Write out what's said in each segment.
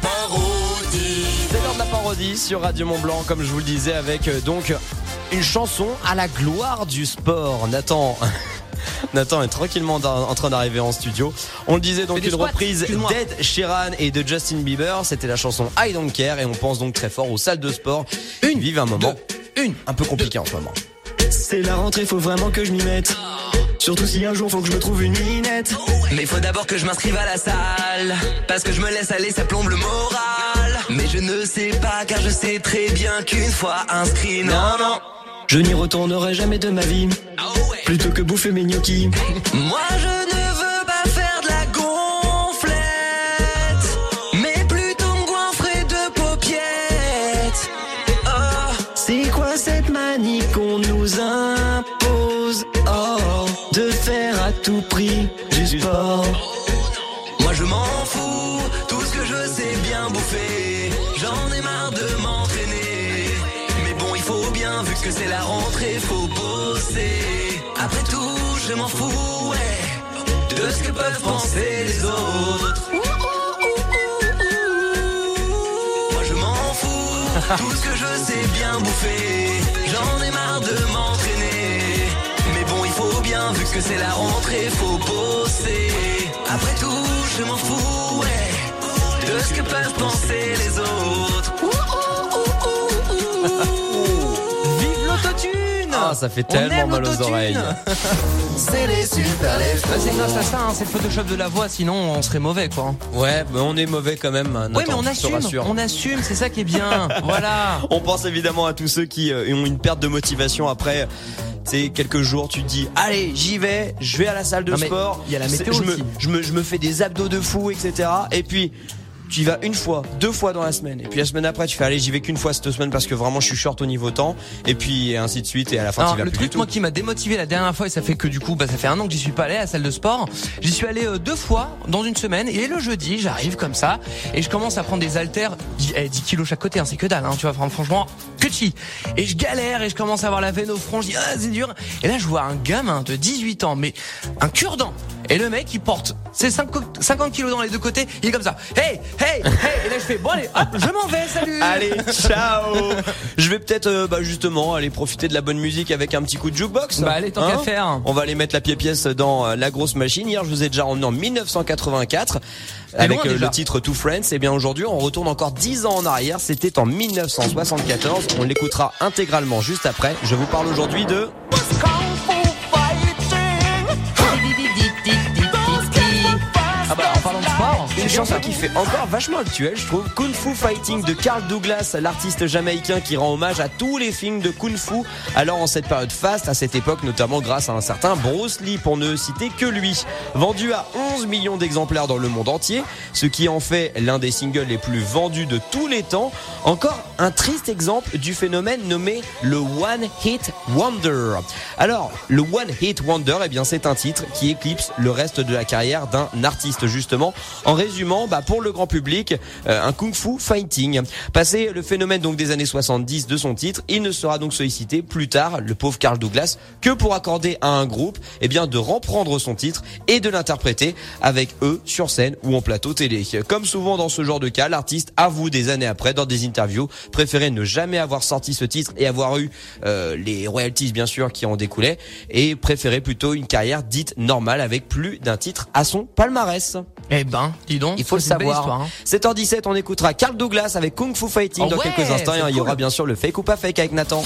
parodie. C'est l'heure de la parodie sur Radio Mont Blanc, comme je vous le disais, avec euh, donc une chanson à la gloire du sport. Nathan. Nathan est tranquillement en train d'arriver en studio. On le disait donc une squats, reprise d'Ed Sheeran et de Justin Bieber. C'était la chanson I Don't Care et on pense donc très fort aux salles de sport. Une vivent un moment une un peu compliqué en ce moment. C'est la rentrée, faut vraiment que je m'y mette. Surtout si un jour faut que je me trouve une minette. Mais faut d'abord que je m'inscrive à la salle Parce que je me laisse aller, ça plombe le moral Mais je ne sais pas car je sais très bien qu'une fois inscrit Non, non Je n'y retournerai jamais de ma vie. Plutôt que bouffer mes gnocchis. Moi je ne de faire à tout prix du sport. Moi je m'en fous, tout ce que je sais bien bouffer. J'en ai marre de m'entraîner. Mais bon, il faut bien, vu que c'est la rentrée, faut bosser. Après tout, je m'en fous, ouais, de ce que peuvent penser les autres. Moi je m'en fous, tout ce que je sais bien bouffer. J'en ai marre de vu que c'est la rentrée, faut bosser. Après tout, je m'en fous, ouais, de ce que peuvent penser les autres. Ah, ça fait On tellement aime mal aux oreilles. C'est les super Bah, C'est grâce à ça, hein, c'est le Photoshop de la voix, sinon on serait mauvais quoi. Ouais, mais on est mauvais quand même. Nathan, ouais mais on assume, rassure. on assume, c'est ça qui est bien. voilà. On pense évidemment à tous ceux qui euh, ont une perte de motivation après. C'est quelques jours, tu te dis, allez, j'y vais, je vais à la salle de Non, sport. il y a la météo je me, aussi. je me, je me fais des abdos de fou, etc. Et puis, tu y vas une fois, deux fois dans la semaine. Et puis la semaine après, tu fais, allez, j'y vais qu'une fois cette semaine parce que vraiment, je suis short au niveau temps. Et puis, ainsi de suite. Et à la fin, Alors, tu vas le plus truc du tout. moi qui m'a démotivé la dernière fois et ça fait que du coup bah ça fait un an que j'y suis pas allé à la salle de sport. J'y suis allé euh, deux fois dans une semaine et le jeudi j'arrive comme ça et je commence à prendre des haltères 10, eh, 10 kilos chaque côté hein, c'est que dalle hein, tu vois fran- franchement que chi. Et je galère et je commence à avoir la veine au front je dis ah c'est dur et là je vois un gamin de 18 ans mais un cure-dent et le mec il porte ses 50 50 kilos dans les deux côtés il est comme ça hey hey hey et là je fais bon allez hop je m'en vais salut Allez, ciao Je vais peut-être euh, bah, justement aller profiter de la bonne musique avec un petit coup de jukebox. Bah, allez, tant qu'à faire. On va aller mettre la pied-pièce dans euh, la grosse machine. Hier, je vous ai déjà emmené en 1984 avec euh, le titre Two Friends. Et bien aujourd'hui, on retourne encore 10 ans en arrière. C'était en 1974. On l'écoutera intégralement juste après. Je vous parle aujourd'hui de... Une chanson qui fait encore vachement actuelle, je trouve. Kung Fu Fighting de Carl Douglas, l'artiste jamaïcain qui rend hommage à tous les films de Kung Fu. Alors en cette période faste, à cette époque, notamment grâce à un certain Bruce Lee, pour ne citer que lui. Vendu à 11 millions d'exemplaires dans le monde entier, ce qui en fait l'un des singles les plus vendus de tous les temps. Encore un triste exemple du phénomène nommé le One Hit Wonder. Alors, le One Hit Wonder, eh bien, c'est un titre qui éclipse le reste de la carrière d'un artiste, justement. En résumant, bah, pour le grand public, euh, un kung fu fighting. Passé le phénomène donc des années 70 de son titre, il ne sera donc sollicité plus tard, le pauvre Carl Douglas, que pour accorder à un groupe, eh bien, de reprendre son titre et de l'interpréter avec eux sur scène ou en plateau télé. Comme souvent dans ce genre de cas, l'artiste avoue des années après, dans des interviews, préférer ne jamais avoir sorti ce titre et avoir eu euh, les royalties bien sûr qui en découlaient et préférer plutôt une carrière dite normale avec plus d'un titre à son palmarès. Eh ben, dis donc, Il faut le savoir. histoire, hein. 7h17, on écoutera Carl Douglas avec Kung Fu Fighting Oh dans ouais, quelques instants et il y aura bien sûr le fake ou pas fake avec Nathan.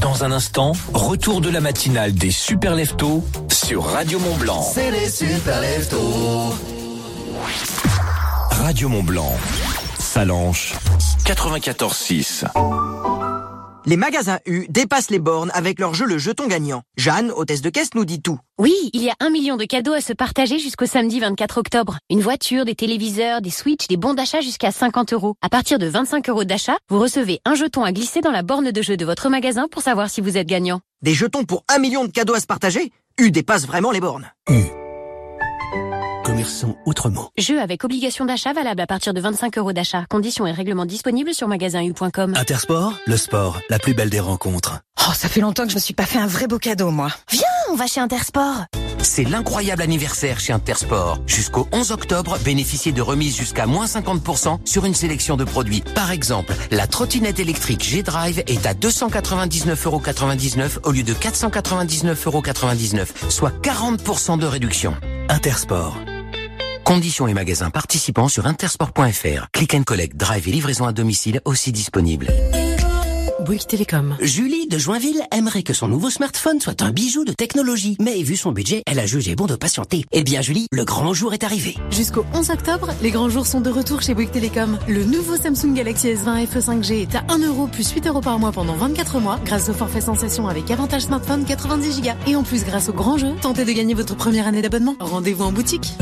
Dans un instant, retour de la matinale des super leftos sur Radio Mont Blanc. C'est les super leftos. Radio Mont Blanc. Salanche 94.6. Les magasins U dépassent les bornes avec leur jeu Le Jeton Gagnant. Jeanne, hôtesse de caisse, nous dit tout. Oui, il y a un million de cadeaux à se partager jusqu'au samedi 24 octobre. Une voiture, des téléviseurs, des switches, des bons d'achat jusqu'à 50 euros. À partir de 25 euros d'achat, vous recevez un jeton à glisser dans la borne de jeu de votre magasin pour savoir si vous êtes gagnant. Des jetons pour un million de cadeaux à se partager? U dépasse vraiment les bornes. Commerçant autrement. Jeu avec obligation d'achat valable à partir de 25 euros d'achat. Conditions et règlements disponibles sur magasin-u.com. Intersport, le sport, la plus belle des rencontres. Oh, ça fait longtemps que je me suis pas fait un vrai beau cadeau, moi. Viens, on va chez Intersport. C'est l'incroyable anniversaire chez Intersport. Jusqu'au 11 octobre, bénéficiez de remises jusqu'à moins 50% sur une sélection de produits. Par exemple, la trottinette électrique G-Drive est à 299,99€ au lieu de 499,99€, soit 40% de réduction. Intersport. Conditions et magasins participants sur intersport.fr. Click and collect, drive et livraison à domicile aussi disponibles. Bouygues Télécom. Julie de Joinville aimerait que son nouveau smartphone soit un bijou de technologie. Mais vu son budget, elle a jugé bon de patienter. Eh bien Julie, le grand jour est arrivé. Jusqu'au 11 octobre, les grands jours sont de retour chez Bouygues Télécom. Le nouveau Samsung Galaxy S20 FE 5G est à 1 euro plus 8 euros par mois pendant 24 mois grâce au forfait sensation avec avantage smartphone 90 Go. Et en plus, grâce au grand jeu, tentez de gagner votre première année d'abonnement. Rendez-vous en boutique.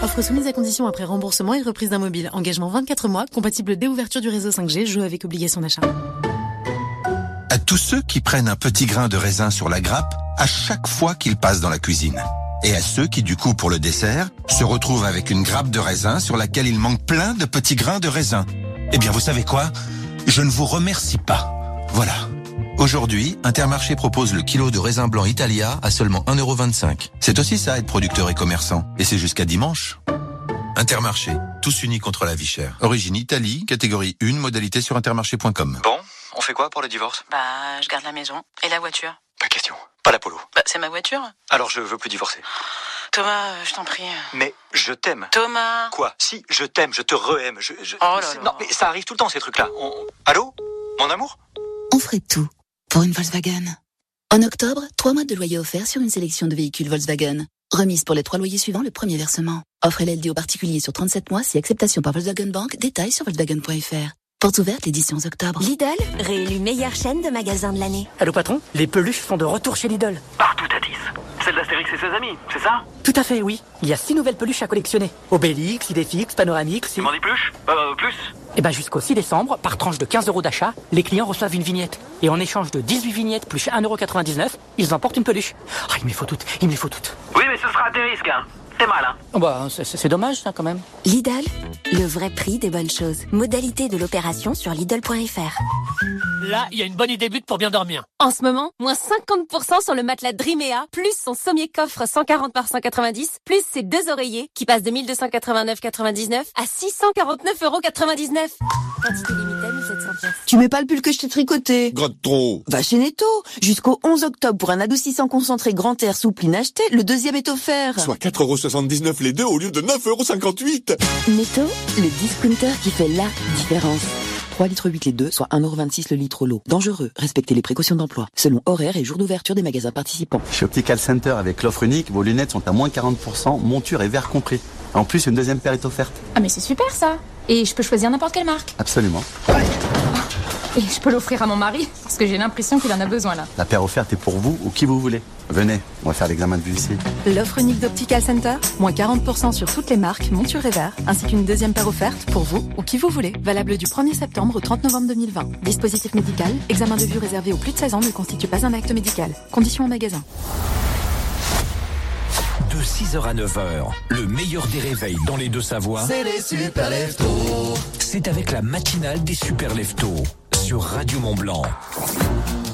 Offre soumise à condition après remboursement et reprise d'un mobile. Engagement 24 mois, compatible dès ouverture du réseau 5G, jeu avec obligation d'achat. À tous ceux qui prennent un petit grain de raisin sur la grappe à chaque fois qu'ils passent dans la cuisine. Et à ceux qui, du coup, pour le dessert, se retrouvent avec une grappe de raisin sur laquelle il manque plein de petits grains de raisin. Eh bien, vous savez quoi? Je ne vous remercie pas. Voilà. Aujourd'hui, Intermarché propose le kilo de raisin blanc Italia à seulement 1,25€. C'est aussi ça être producteur et commerçant. Et c'est jusqu'à dimanche. Intermarché, tous unis contre la vie chère. Origine Italie, catégorie 1, modalité sur intermarché.com. Bon, on fait quoi pour le divorce? Bah, je garde la maison. Et la voiture Pas question. Pas la polo. Bah, c'est ma voiture. Alors je veux plus divorcer. Thomas, je t'en prie. Mais je t'aime. Thomas Quoi? Si, je t'aime, je te re-aime. Je, je- Oh là c'est- là. Non, mais ça arrive tout le temps ces trucs-là. On- Allô? Mon amour? On ferait tout pour une Volkswagen. En octobre, trois mois de loyer offerts sur une sélection de véhicules Volkswagen. Remise pour les trois loyers suivants le premier versement. Offre LLD aux particuliers sur 37 mois si acceptation par Volkswagen Bank. Détails sur Volkswagen.fr. Portes ouvertes l'édition 11 octobre. Lidl, réélu meilleure chaîne de magasins de l'année. Allô patron, les peluches sont de retour chez Lidl. Partout à 10. Celle d'Astérix et ses amis, c'est ça? Tout à fait, oui. Il y a six nouvelles peluches à collectionner. Obélix, Idéfix, Panoramix. Tu m'en dis plus? Euh, plus? Et ben jusqu'au 6 décembre, par tranche de 15 euros d'achat, les clients reçoivent une vignette. Et en échange de 18 vignettes plus 1,99€, ils emportent une peluche. Ah, il me faut toutes, il me faut toutes. Oui, mais ce sera à tes risques, hein. T'es mal, hein Oh bah, c'est- c'est c'est dommage, ça, quand même. Lidl, le vrai prix des bonnes choses. Modalité de l'opération sur Lidl.fr. Là, il y a une bonne idée but pour bien dormir. En ce moment, moins 50% sur le matelas Dreamea, plus son sommier coffre 140 par 190, plus ses deux oreillers qui passent de 1289,99 à 649,99€. Quantité limitée, 1700 pièces. Tu mets pas le pull que je t'ai tricoté Gratte trop. Va chez Netto. Jusqu'au 11 octobre pour un adoucissant concentré grand air souple inacheté, le deuxième est offert. Soit 4,79€ les deux au lieu de 9,58€. Netto, le discounter qui fait la différence. 3 litres 8 les deux, soit 1,26€ le litre au lot. Dangereux. Respectez les précautions d'emploi. Selon horaire et jour d'ouverture des magasins participants. Chez Optical Center, avec l'offre unique, vos lunettes sont à moins 40%, monture et verre compris. En plus, une deuxième paire est offerte. Ah mais c'est super ça Et je peux choisir n'importe quelle marque Absolument. Et je peux l'offrir à mon mari Parce que j'ai l'impression qu'il en a besoin là. La paire offerte est pour vous ou qui vous voulez. Venez, on va faire l'examen de vue ici. L'offre unique d'Optical Center, moins 40% sur toutes les marques, montures et verres, ainsi qu'une deuxième paire offerte pour vous ou qui vous voulez. Valable du 1er septembre au 30 novembre 2020. Dispositif médical, examen de vue réservé aux plus de 16 ans ne constitue pas un acte médical. Conditions en magasin. De 6h à 9h, le meilleur des réveils dans les deux Savoies. C'est les super leftos. C'est avec la matinale des super leftos sur Radio Mont Blanc.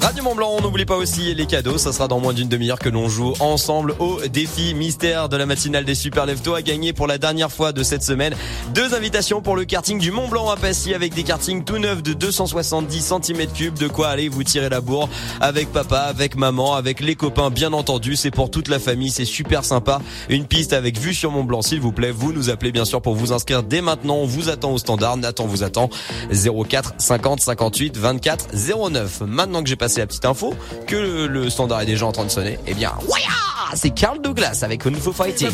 Radio Mont Blanc, on n'oublie pas aussi les cadeaux. Ça sera dans moins d'une demi-heure que l'on joue ensemble au défi mystère de la matinale des Super Leftos à gagner pour la dernière fois de cette semaine. Deux invitations pour le karting du Mont Blanc à Passy avec des kartings tout neufs de 270 cm3. De quoi aller vous tirer la bourre avec papa, avec maman, avec les copains, bien entendu. C'est pour toute la famille. C'est super sympa. Une piste avec vue sur Mont Blanc, s'il vous plaît. Vous nous appelez bien sûr pour vous inscrire dès maintenant. On vous attend au standard. Nathan vous attend. 04 50 58 24 09. Maintenant que j'ai passé la petite info, que le, standard est déjà en train de sonner, eh bien, C'est Carl Douglas avec Kung Fu Fighting.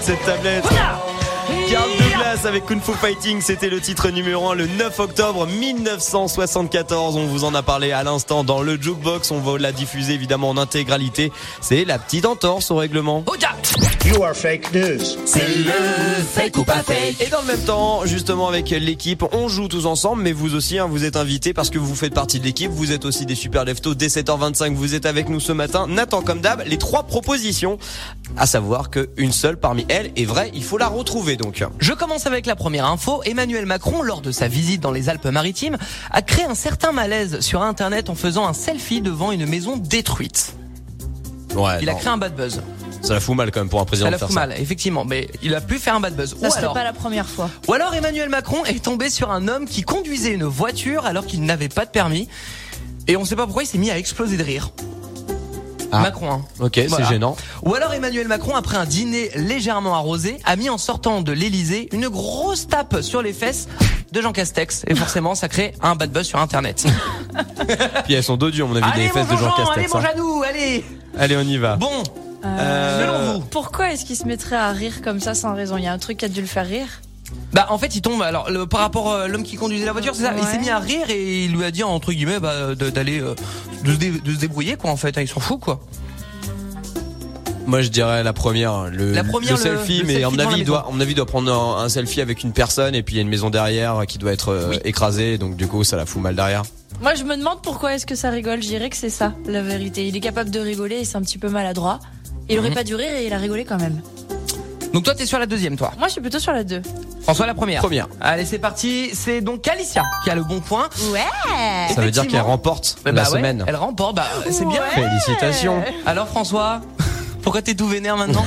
Cette tablette. Carl Douglas avec Kung Fu Fighting, c'était le titre numéro 1 le 9 octobre 1974. On vous en a parlé à l'instant dans le jukebox. On va la diffuser évidemment en intégralité. C'est la petite entorse au règlement. You are fake news. C'est le fake ou pas fake. Et dans le même temps, justement avec l'équipe, on joue tous ensemble, mais vous aussi, hein, vous êtes invités parce que vous faites partie de l'équipe. Vous êtes aussi des super leftos. Dès 7h25, vous êtes avec nous ce matin. Nathan, comme d'hab, les trois propositions, à savoir que une seule parmi elles est vraie. Il faut la retrouver donc. Je commence avec la première info. Emmanuel Macron, lors de sa visite dans les Alpes-Maritimes, a créé un certain malaise sur Internet en faisant un selfie devant une maison détruite. Ouais. Il a créé un bad buzz. Ça la fout mal quand même pour un président Ça la de faire fout ça. mal, effectivement, mais il a pu faire un bad buzz. Ça Ou serait alors, pas la première fois. ou alors Emmanuel Macron est tombé sur un homme qui conduisait une voiture alors qu'il n'avait pas de permis. Et on sait pas pourquoi il s'est mis à exploser de rire. Ah. Macron. hein. Ok, Voilà. c'est gênant. Ou alors Emmanuel Macron, après un dîner légèrement arrosé, a mis en sortant de l'Elysée une grosse tape sur les fesses de Jean Castex. Et forcément, ça crée un bad buzz sur Internet. Puis elles sont dodus, à mon avis, allez, des fesses de Jean Jean, allez, Castex. mon hein. Janou, allez Allez, on y va. Bon, Euh, selon vous. Pourquoi est-ce qu'il se mettrait à rire comme ça sans raison? Il y a un truc qui a dû le faire rire? Bah en fait il tombe alors le- par rapport à l'homme qui conduisait la voiture c'est ça. Il s'est mis à rire et il lui a dit entre guillemets bah, de- d'aller euh, de, se dé- de se débrouiller quoi en fait. Il s'en fout quoi. Moi, je dirais la première, le, La première, le le- selfie, le mais selfie à mon avis, la il doit, à mon avis, doit prendre un, un selfie avec une personne et puis il y a une maison derrière qui doit être euh, écrasée, donc du coup, ça la fout mal derrière. Moi, je me demande pourquoi est-ce que ça rigole. Je dirais que c'est ça, la vérité. Il est capable de rigoler et c'est un petit peu maladroit. Il aurait pas dû rire et il a rigolé quand même. donc toi t'es sur la deuxième toi Moi, je suis plutôt sur la 2. François la première Première. allez c'est parti c'est donc Alicia qui a le bon point Ouais Ça veut dire qu'elle remporte Bah la ouais, semaine. elle remporte bah c'est bien Félicitations. alors François pourquoi t'es tout vénère maintenant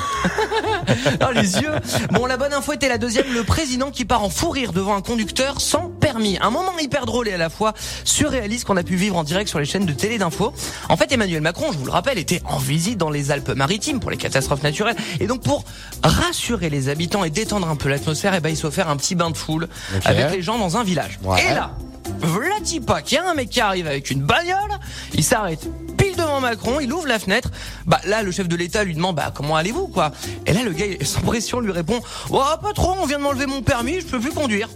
Oh les yeux Bon la bonne info était la deuxième, le président qui part en fou rire devant un conducteur sans permis. Un moment hyper drôle et à la fois surréaliste qu'on a pu vivre en direct sur les chaînes de télé d'info. En fait Emmanuel Macron, je vous le rappelle, était en visite dans les Alpes-Maritimes pour les catastrophes naturelles. Et donc pour rassurer les habitants et détendre un peu l'atmosphère, et ben il s'est offert un petit bain de foule avec les gens dans un village. Ouais. Et là, Vlati pas qu'il y a un mec qui arrive avec une bagnole, il s'arrête pile devant Macron, il ouvre la fenêtre. Bah là, le chef de l'État lui demande bah comment allez-vous quoi? Et là, le gars sans pression lui répond oh, pas trop, on vient de m'enlever mon permis, je peux plus conduire.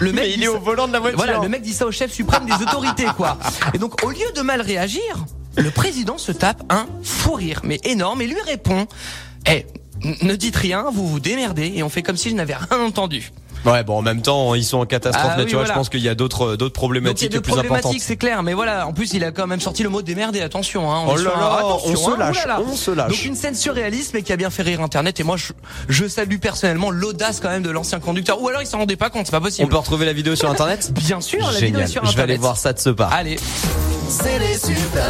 Le Mais il dit est ça- au volant de la voiture. Voilà, le mec dit ça au chef suprême des autorités quoi. Et donc au lieu de mal réagir, le président se tape un fou rire mais énorme et lui répond "Eh, ne dites rien, vous vous démerdez et on fait comme si je n'avais rien entendu." Ouais, bon, en même temps, ils sont en catastrophe Ah oui, naturelle. voilà. Je pense qu'il y a d'autres, d'autres Donc il y a problématiques plus importantes. problématiques, c'est clair, mais voilà, en plus il a quand même sorti le mot démerder, attention hein. Oh là un- là, attention, on se hein, lâche, oulala. on se lâche. Donc une scène surréaliste mais qui a bien fait rire internet et moi je, je salue personnellement l'audace quand même de l'ancien conducteur ou alors il s'en rendait pas compte, c'est pas On possible. peut retrouver la vidéo sur internet? Bien sûr, la vidéo Génial. est sur Je vais aller internet. voir ça de ce pas. Allez. C'est les super.